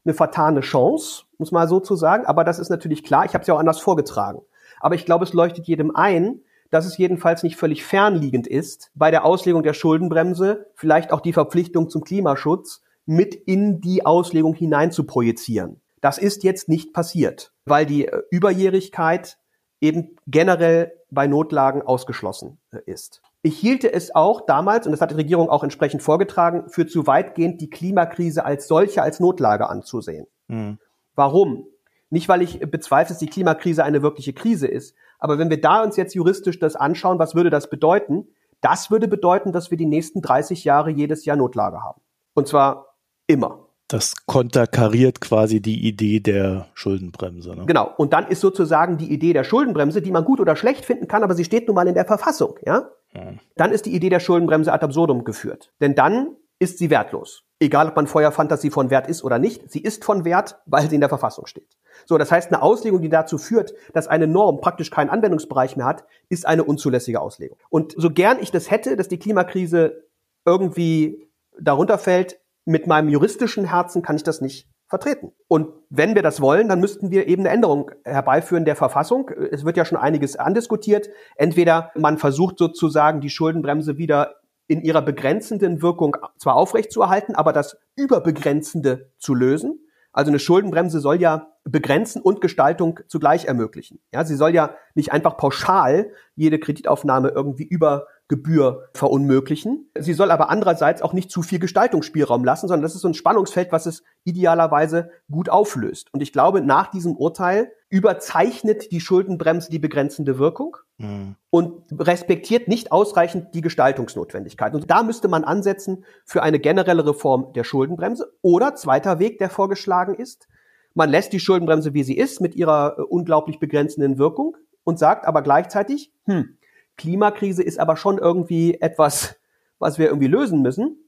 eine vertane Chance, muss man so zu sagen. Aber das ist natürlich klar. Ich habe es ja auch anders vorgetragen. Aber ich glaube, es leuchtet jedem ein, dass es jedenfalls nicht völlig fernliegend ist, bei der Auslegung der Schuldenbremse vielleicht auch die Verpflichtung zum Klimaschutz mit in die Auslegung hinein zu projizieren. Das ist jetzt nicht passiert, weil die äh, Überjährigkeit eben generell bei Notlagen ausgeschlossen äh, ist. Ich hielte es auch damals, und das hat die Regierung auch entsprechend vorgetragen, für zu weitgehend die Klimakrise als solche als Notlage anzusehen. Mhm. Warum? Nicht, weil ich bezweifle, dass die Klimakrise eine wirkliche Krise ist, aber wenn wir da uns jetzt juristisch das anschauen, was würde das bedeuten? Das würde bedeuten, dass wir die nächsten 30 Jahre jedes Jahr Notlage haben. Und zwar immer. Das konterkariert quasi die Idee der Schuldenbremse. Ne? Genau. Und dann ist sozusagen die Idee der Schuldenbremse, die man gut oder schlecht finden kann, aber sie steht nun mal in der Verfassung, ja? Hm. Dann ist die Idee der Schuldenbremse ad absurdum geführt. Denn dann ist sie wertlos. Egal, ob man vorher fand, dass sie von Wert ist oder nicht. Sie ist von Wert, weil sie in der Verfassung steht. So, das heißt, eine Auslegung, die dazu führt, dass eine Norm praktisch keinen Anwendungsbereich mehr hat, ist eine unzulässige Auslegung. Und so gern ich das hätte, dass die Klimakrise irgendwie darunter fällt, mit meinem juristischen Herzen kann ich das nicht vertreten. Und wenn wir das wollen, dann müssten wir eben eine Änderung herbeiführen der Verfassung. Es wird ja schon einiges andiskutiert. Entweder man versucht sozusagen die Schuldenbremse wieder in ihrer begrenzenden Wirkung zwar aufrechtzuerhalten, aber das Überbegrenzende zu lösen. Also eine Schuldenbremse soll ja begrenzen und Gestaltung zugleich ermöglichen. Ja, sie soll ja nicht einfach pauschal jede Kreditaufnahme irgendwie über Gebühr verunmöglichen. Sie soll aber andererseits auch nicht zu viel Gestaltungsspielraum lassen, sondern das ist so ein Spannungsfeld, was es idealerweise gut auflöst. Und ich glaube, nach diesem Urteil überzeichnet die Schuldenbremse die begrenzende Wirkung mhm. und respektiert nicht ausreichend die Gestaltungsnotwendigkeit. Und da müsste man ansetzen für eine generelle Reform der Schuldenbremse. Oder zweiter Weg, der vorgeschlagen ist, man lässt die Schuldenbremse, wie sie ist, mit ihrer äh, unglaublich begrenzenden Wirkung und sagt aber gleichzeitig, hm, Klimakrise ist aber schon irgendwie etwas, was wir irgendwie lösen müssen.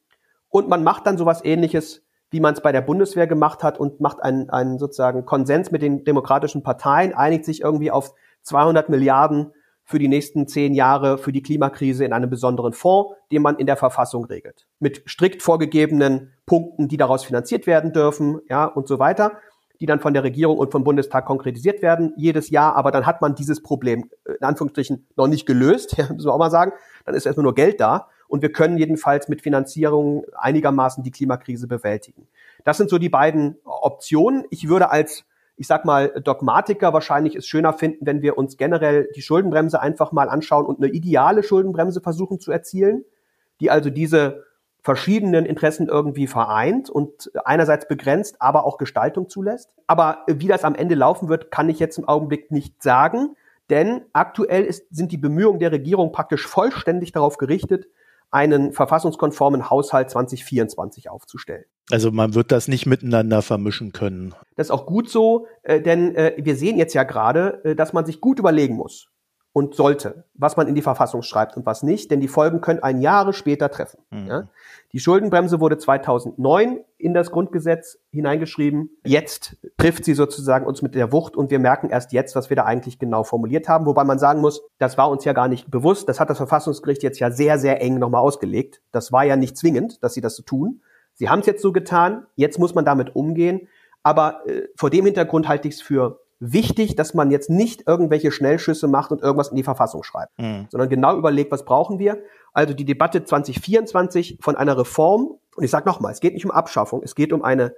Und man macht dann sowas ähnliches, wie man es bei der Bundeswehr gemacht hat und macht einen, einen sozusagen Konsens mit den demokratischen Parteien, einigt sich irgendwie auf 200 Milliarden für die nächsten zehn Jahre für die Klimakrise in einem besonderen Fonds, den man in der Verfassung regelt. Mit strikt vorgegebenen Punkten, die daraus finanziert werden dürfen, ja, und so weiter die dann von der Regierung und vom Bundestag konkretisiert werden jedes Jahr. Aber dann hat man dieses Problem äh, in Anführungsstrichen noch nicht gelöst, ja, müssen wir auch mal sagen. Dann ist erstmal nur Geld da und wir können jedenfalls mit Finanzierung einigermaßen die Klimakrise bewältigen. Das sind so die beiden Optionen. Ich würde als ich sag mal, Dogmatiker wahrscheinlich es schöner finden, wenn wir uns generell die Schuldenbremse einfach mal anschauen und eine ideale Schuldenbremse versuchen zu erzielen, die also diese verschiedenen Interessen irgendwie vereint und einerseits begrenzt, aber auch Gestaltung zulässt. Aber wie das am Ende laufen wird, kann ich jetzt im Augenblick nicht sagen, denn aktuell ist, sind die Bemühungen der Regierung praktisch vollständig darauf gerichtet, einen verfassungskonformen Haushalt 2024 aufzustellen. Also man wird das nicht miteinander vermischen können. Das ist auch gut so, äh, denn äh, wir sehen jetzt ja gerade, äh, dass man sich gut überlegen muss, und sollte, was man in die Verfassung schreibt und was nicht, denn die Folgen können ein Jahre später treffen. Mhm. Ja? Die Schuldenbremse wurde 2009 in das Grundgesetz hineingeschrieben. Jetzt trifft sie sozusagen uns mit der Wucht und wir merken erst jetzt, was wir da eigentlich genau formuliert haben. Wobei man sagen muss, das war uns ja gar nicht bewusst. Das hat das Verfassungsgericht jetzt ja sehr, sehr eng nochmal ausgelegt. Das war ja nicht zwingend, dass sie das so tun. Sie haben es jetzt so getan. Jetzt muss man damit umgehen. Aber äh, vor dem Hintergrund halte ich es für wichtig, dass man jetzt nicht irgendwelche Schnellschüsse macht und irgendwas in die Verfassung schreibt, mhm. sondern genau überlegt, was brauchen wir. Also die Debatte 2024 von einer Reform, und ich sage nochmal, es geht nicht um Abschaffung, es geht um einen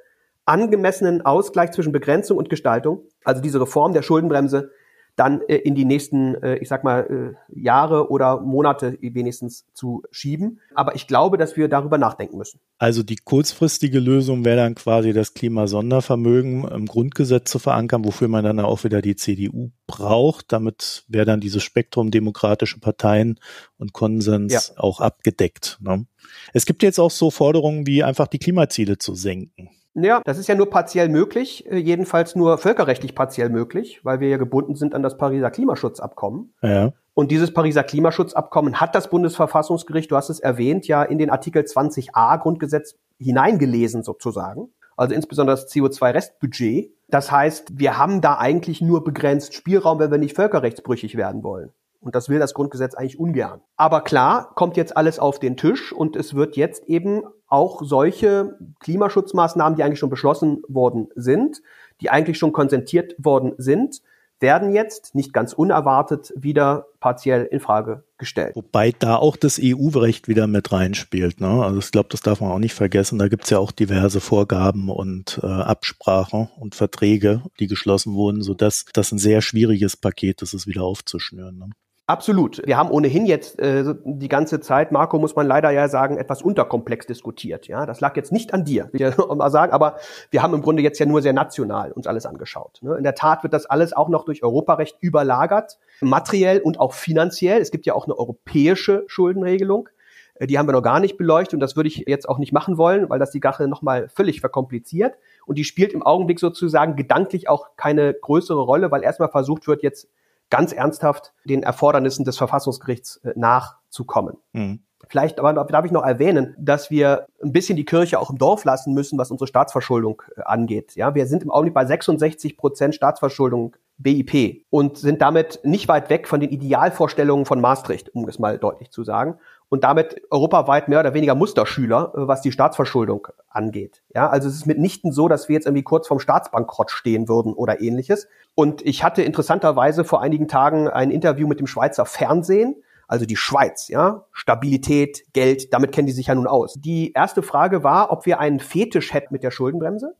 angemessenen Ausgleich zwischen Begrenzung und Gestaltung. Also diese Reform der Schuldenbremse dann äh, in die nächsten, äh, ich sag mal, äh, Jahre oder Monate wenigstens zu schieben. Aber ich glaube, dass wir darüber nachdenken müssen. Also die kurzfristige Lösung wäre dann quasi das Klimasondervermögen im Grundgesetz zu verankern, wofür man dann auch wieder die CDU braucht. Damit wäre dann dieses Spektrum demokratische Parteien und Konsens ja. auch abgedeckt. Ne? Es gibt jetzt auch so Forderungen wie einfach die Klimaziele zu senken. Ja, das ist ja nur partiell möglich, äh, jedenfalls nur völkerrechtlich partiell möglich, weil wir ja gebunden sind an das Pariser Klimaschutzabkommen. Ja. Und dieses Pariser Klimaschutzabkommen hat das Bundesverfassungsgericht, du hast es erwähnt, ja in den Artikel 20a Grundgesetz hineingelesen sozusagen. Also insbesondere das CO2-Restbudget. Das heißt, wir haben da eigentlich nur begrenzt Spielraum, wenn wir nicht völkerrechtsbrüchig werden wollen. Und das will das Grundgesetz eigentlich ungern. Aber klar, kommt jetzt alles auf den Tisch und es wird jetzt eben auch solche Klimaschutzmaßnahmen, die eigentlich schon beschlossen worden sind, die eigentlich schon konsentiert worden sind, werden jetzt nicht ganz unerwartet wieder partiell in Frage gestellt. Wobei da auch das EU-Recht wieder mit reinspielt. Ne? Also ich glaube, das darf man auch nicht vergessen. Da gibt es ja auch diverse Vorgaben und äh, Absprachen und Verträge, die geschlossen wurden, sodass das ein sehr schwieriges Paket ist, es wieder aufzuschnüren. Ne? Absolut. Wir haben ohnehin jetzt äh, die ganze Zeit, Marco, muss man leider ja sagen, etwas unterkomplex diskutiert. Ja, das lag jetzt nicht an dir, will ich mal sagen, aber wir haben im Grunde jetzt ja nur sehr national uns alles angeschaut. Ne? In der Tat wird das alles auch noch durch Europarecht überlagert, materiell und auch finanziell. Es gibt ja auch eine europäische Schuldenregelung. Äh, die haben wir noch gar nicht beleuchtet und das würde ich jetzt auch nicht machen wollen, weil das die Sache nochmal völlig verkompliziert. Und die spielt im Augenblick sozusagen gedanklich auch keine größere Rolle, weil erstmal versucht wird, jetzt ganz ernsthaft den Erfordernissen des Verfassungsgerichts äh, nachzukommen. Mhm. Vielleicht aber darf ich noch erwähnen, dass wir ein bisschen die Kirche auch im Dorf lassen müssen, was unsere Staatsverschuldung äh, angeht. Ja, wir sind im Augenblick bei 66 Prozent Staatsverschuldung BIP und sind damit nicht weit weg von den Idealvorstellungen von Maastricht, um es mal deutlich zu sagen und damit europaweit mehr oder weniger Musterschüler, äh, was die Staatsverschuldung angeht. Ja, also es ist mitnichten so, dass wir jetzt irgendwie kurz vorm Staatsbankrott stehen würden oder ähnliches. Und ich hatte interessanterweise vor einigen Tagen ein Interview mit dem Schweizer Fernsehen, also die Schweiz, ja, Stabilität, Geld, damit kennen die sich ja nun aus. Die erste Frage war, ob wir einen Fetisch hätten mit der Schuldenbremse.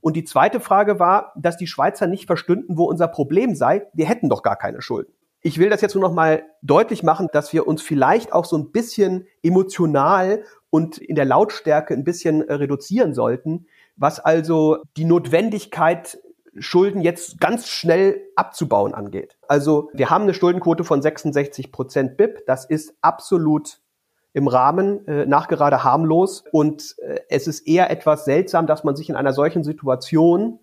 Und die zweite Frage war, dass die Schweizer nicht verstünden, wo unser Problem sei. Wir hätten doch gar keine Schulden. Ich will das jetzt nur noch mal deutlich machen, dass wir uns vielleicht auch so ein bisschen emotional und in der Lautstärke ein bisschen äh, reduzieren sollten, was also die Notwendigkeit Schulden jetzt ganz schnell abzubauen angeht. Also wir haben eine Schuldenquote von 66 Prozent BIP. Das ist absolut im Rahmen, äh, nachgerade harmlos. Und äh, es ist eher etwas seltsam, dass man sich in einer solchen Situation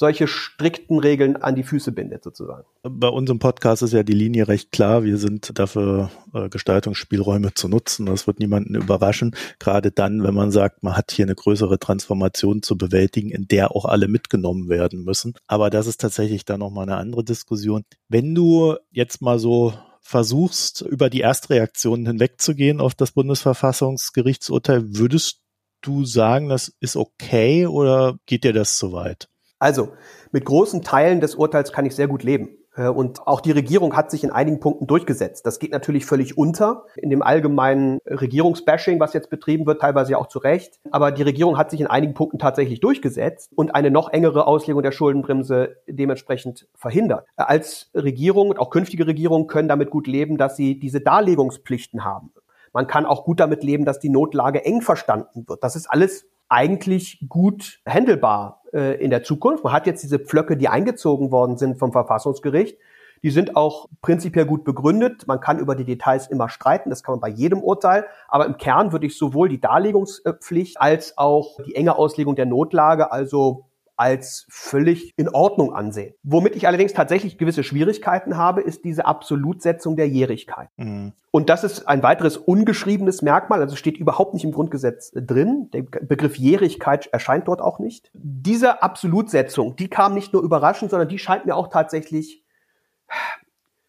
solche strikten Regeln an die Füße bindet, sozusagen. Bei unserem Podcast ist ja die Linie recht klar. Wir sind dafür, äh, Gestaltungsspielräume zu nutzen. Das wird niemanden überraschen. Gerade dann, wenn man sagt, man hat hier eine größere Transformation zu bewältigen, in der auch alle mitgenommen werden müssen. Aber das ist tatsächlich dann nochmal eine andere Diskussion. Wenn du jetzt mal so versuchst, über die Erstreaktionen hinwegzugehen auf das Bundesverfassungsgerichtsurteil, würdest du sagen, das ist okay oder geht dir das zu weit? Also, mit großen Teilen des Urteils kann ich sehr gut leben. Äh, und auch die Regierung hat sich in einigen Punkten durchgesetzt. Das geht natürlich völlig unter in dem allgemeinen Regierungsbashing, was jetzt betrieben wird, teilweise ja auch zu Recht. Aber die Regierung hat sich in einigen Punkten tatsächlich durchgesetzt und eine noch engere Auslegung der Schuldenbremse dementsprechend verhindert. Als Regierung und auch künftige Regierungen können damit gut leben, dass sie diese Darlegungspflichten haben. Man kann auch gut damit leben, dass die Notlage eng verstanden wird. Das ist alles eigentlich gut handelbar äh, in der Zukunft. Man hat jetzt diese Pflöcke, die eingezogen worden sind vom Verfassungsgericht. Die sind auch prinzipiell gut begründet. Man kann über die Details immer streiten. Das kann man bei jedem Urteil. Aber im Kern würde ich sowohl die Darlegungspflicht als auch die enge Auslegung der Notlage, also als völlig in Ordnung ansehen. Womit ich allerdings tatsächlich gewisse Schwierigkeiten habe, ist diese Absolutsetzung der Jährigkeit. Mhm. Und das ist ein weiteres ungeschriebenes Merkmal, also steht überhaupt nicht im Grundgesetz drin. Der Begriff Jährigkeit erscheint dort auch nicht. Diese Absolutsetzung, die kam nicht nur überraschend, sondern die scheint mir auch tatsächlich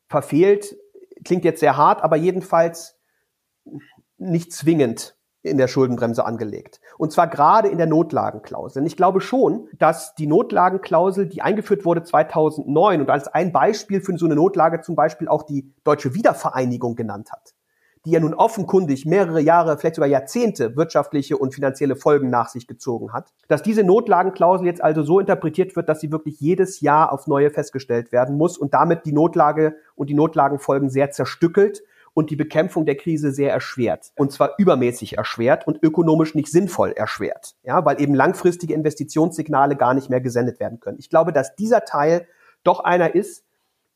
verfehlt. Klingt jetzt sehr hart, aber jedenfalls nicht zwingend in der Schuldenbremse angelegt. Und zwar gerade in der Notlagenklausel. Denn ich glaube schon, dass die Notlagenklausel, die eingeführt wurde 2009 und als ein Beispiel für so eine Notlage zum Beispiel auch die deutsche Wiedervereinigung genannt hat, die ja nun offenkundig mehrere Jahre, vielleicht sogar Jahrzehnte wirtschaftliche und finanzielle Folgen nach sich gezogen hat, dass diese Notlagenklausel jetzt also so interpretiert wird, dass sie wirklich jedes Jahr aufs Neue festgestellt werden muss und damit die Notlage und die Notlagenfolgen sehr zerstückelt und die Bekämpfung der Krise sehr erschwert. Und zwar übermäßig erschwert und ökonomisch nicht sinnvoll erschwert. Ja, weil eben langfristige Investitionssignale gar nicht mehr gesendet werden können. Ich glaube, dass dieser Teil doch einer ist,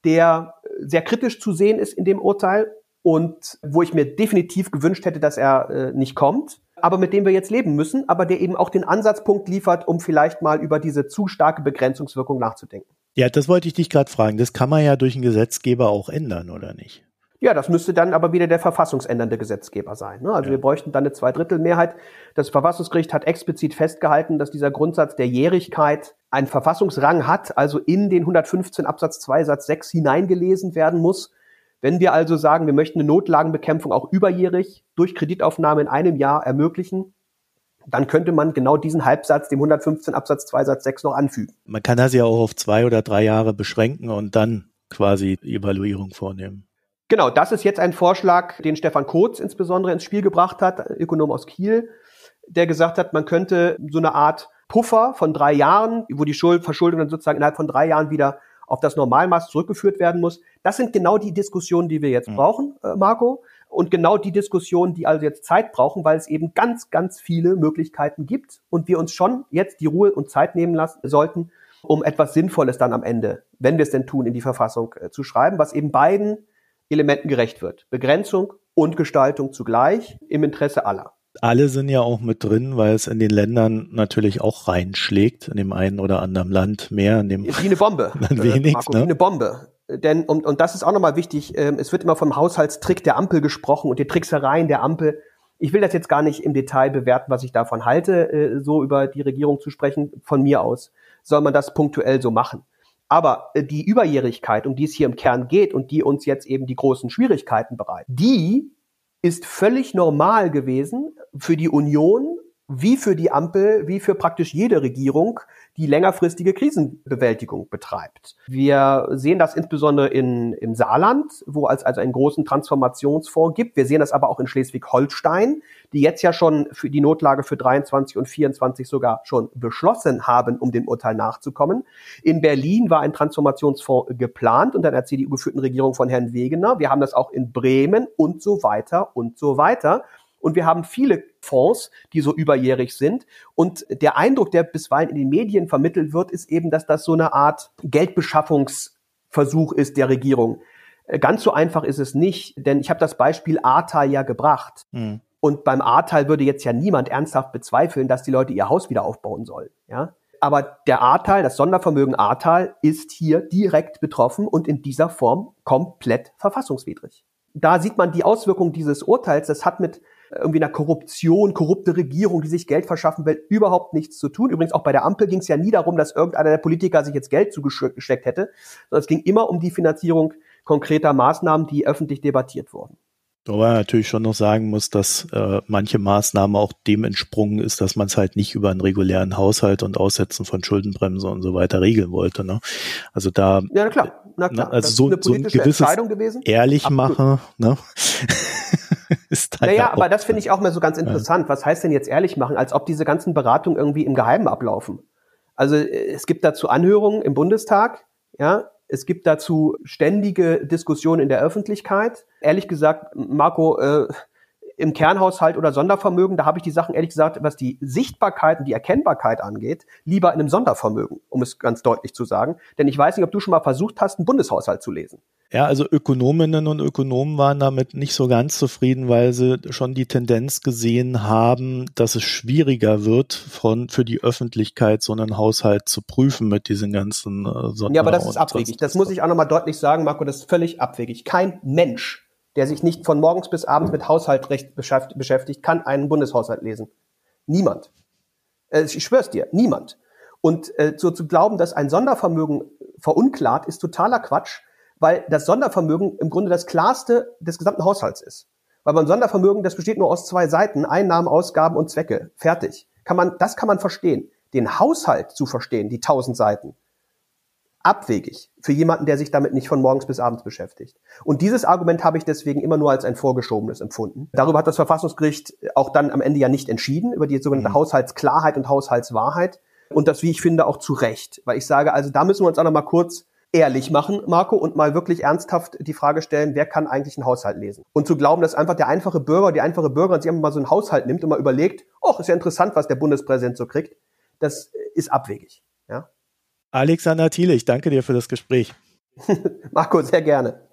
der sehr kritisch zu sehen ist in dem Urteil und wo ich mir definitiv gewünscht hätte, dass er äh, nicht kommt, aber mit dem wir jetzt leben müssen, aber der eben auch den Ansatzpunkt liefert, um vielleicht mal über diese zu starke Begrenzungswirkung nachzudenken. Ja, das wollte ich dich gerade fragen. Das kann man ja durch einen Gesetzgeber auch ändern, oder nicht? Ja, das müsste dann aber wieder der verfassungsändernde Gesetzgeber sein. Ne? Also ja. wir bräuchten dann eine Zweidrittelmehrheit. Das Verfassungsgericht hat explizit festgehalten, dass dieser Grundsatz der Jährigkeit einen Verfassungsrang hat, also in den 115 Absatz 2 Satz 6 hineingelesen werden muss. Wenn wir also sagen, wir möchten eine Notlagenbekämpfung auch überjährig durch Kreditaufnahme in einem Jahr ermöglichen, dann könnte man genau diesen Halbsatz dem 115 Absatz 2 Satz 6 noch anfügen. Man kann das ja auch auf zwei oder drei Jahre beschränken und dann quasi Evaluierung vornehmen. Genau, das ist jetzt ein Vorschlag, den Stefan Kotz insbesondere ins Spiel gebracht hat, Ökonom aus Kiel, der gesagt hat, man könnte so eine Art Puffer von drei Jahren, wo die Schuld, Verschuldung dann sozusagen innerhalb von drei Jahren wieder auf das Normalmaß zurückgeführt werden muss. Das sind genau die Diskussionen, die wir jetzt mhm. brauchen, äh, Marco. Und genau die Diskussionen, die also jetzt Zeit brauchen, weil es eben ganz, ganz viele Möglichkeiten gibt und wir uns schon jetzt die Ruhe und Zeit nehmen lassen sollten, um etwas Sinnvolles dann am Ende, wenn wir es denn tun, in die Verfassung äh, zu schreiben, was eben beiden Elementen gerecht wird. Begrenzung und Gestaltung zugleich im Interesse aller. Alle sind ja auch mit drin, weil es in den Ländern natürlich auch reinschlägt, in dem einen oder anderen Land mehr, in dem wie eine Bombe, dann wenig, Marco, ne? wie eine Bombe. Denn und, und das ist auch nochmal wichtig. Ähm, es wird immer vom Haushaltstrick der Ampel gesprochen und die Tricksereien der Ampel. Ich will das jetzt gar nicht im Detail bewerten, was ich davon halte, äh, so über die Regierung zu sprechen. Von mir aus soll man das punktuell so machen. Aber äh, die Überjährigkeit, um die es hier im Kern geht und die uns jetzt eben die großen Schwierigkeiten bereitet, die ist völlig normal gewesen für die Union wie für die Ampel, wie für praktisch jede Regierung, die längerfristige Krisenbewältigung betreibt. Wir sehen das insbesondere in, im Saarland, wo es also einen großen Transformationsfonds gibt. Wir sehen das aber auch in Schleswig-Holstein, die jetzt ja schon für die Notlage für 23 und 24 sogar schon beschlossen haben, um dem Urteil nachzukommen. In Berlin war ein Transformationsfonds geplant unter der CDU geführten Regierung von Herrn Wegener. Wir haben das auch in Bremen und so weiter und so weiter. Und wir haben viele Fonds, die so überjährig sind. Und der Eindruck, der bisweilen in den Medien vermittelt wird, ist eben, dass das so eine Art Geldbeschaffungsversuch ist der Regierung. Äh, ganz so einfach ist es nicht, denn ich habe das Beispiel Ahrtal ja gebracht. Mhm. Und beim Ahrtal würde jetzt ja niemand ernsthaft bezweifeln, dass die Leute ihr Haus wieder aufbauen sollen. Ja? Aber der Ahrtal, das Sondervermögen Ahrtal, ist hier direkt betroffen und in dieser Form komplett verfassungswidrig. Da sieht man die Auswirkungen dieses Urteils. Das hat mit irgendwie einer Korruption, korrupte Regierung, die sich Geld verschaffen will, überhaupt nichts zu tun. Übrigens auch bei der Ampel ging es ja nie darum, dass irgendeiner der Politiker sich jetzt Geld zugesteckt hätte, sondern es ging immer um die Finanzierung konkreter Maßnahmen, die öffentlich debattiert wurden. Wobei man natürlich schon noch sagen muss, dass äh, manche Maßnahmen auch dem entsprungen ist, dass man es halt nicht über einen regulären Haushalt und Aussetzen von Schuldenbremse und so weiter regeln wollte. Ne? Also da ja na klar, na klar. Ne, also so, so ein gewisses ehrlich mache, ne? ist halt naja, aber das finde ich auch mal so ganz interessant. Was heißt denn jetzt ehrlich machen, als ob diese ganzen Beratungen irgendwie im Geheimen ablaufen? Also es gibt dazu Anhörungen im Bundestag, ja, es gibt dazu ständige Diskussionen in der Öffentlichkeit. Ehrlich gesagt, Marco, äh, im Kernhaushalt oder Sondervermögen, da habe ich die Sachen ehrlich gesagt, was die Sichtbarkeit und die Erkennbarkeit angeht, lieber in einem Sondervermögen, um es ganz deutlich zu sagen. Denn ich weiß nicht, ob du schon mal versucht hast, einen Bundeshaushalt zu lesen. Ja, also Ökonominnen und Ökonomen waren damit nicht so ganz zufrieden, weil sie schon die Tendenz gesehen haben, dass es schwieriger wird, von, für die Öffentlichkeit so einen Haushalt zu prüfen mit diesen ganzen äh, Ja, aber das ist abwegig. Das muss ich auch nochmal deutlich sagen, Marco, das ist völlig abwegig. Kein Mensch, der sich nicht von morgens bis abends mit Haushaltrecht beschäftigt, kann einen Bundeshaushalt lesen. Niemand. Äh, ich schwör's dir, niemand. Und äh, so zu glauben, dass ein Sondervermögen verunklart, ist totaler Quatsch weil das Sondervermögen im Grunde das klarste des gesamten Haushalts ist. Weil beim Sondervermögen, das besteht nur aus zwei Seiten, Einnahmen, Ausgaben und Zwecke. Fertig. Kann man, das kann man verstehen. Den Haushalt zu verstehen, die tausend Seiten, abwegig für jemanden, der sich damit nicht von morgens bis abends beschäftigt. Und dieses Argument habe ich deswegen immer nur als ein vorgeschobenes empfunden. Darüber hat das Verfassungsgericht auch dann am Ende ja nicht entschieden, über die sogenannte mhm. Haushaltsklarheit und Haushaltswahrheit. Und das, wie ich finde, auch zu Recht. Weil ich sage, also da müssen wir uns auch noch mal kurz ehrlich machen, Marco, und mal wirklich ernsthaft die Frage stellen, wer kann eigentlich einen Haushalt lesen? Und zu glauben, dass einfach der einfache Bürger, die einfache Bürgerin sich einfach mal so einen Haushalt nimmt und mal überlegt, oh, ist ja interessant, was der Bundespräsident so kriegt, das ist abwegig. Ja? Alexander Thiele, ich danke dir für das Gespräch. Marco, sehr gerne.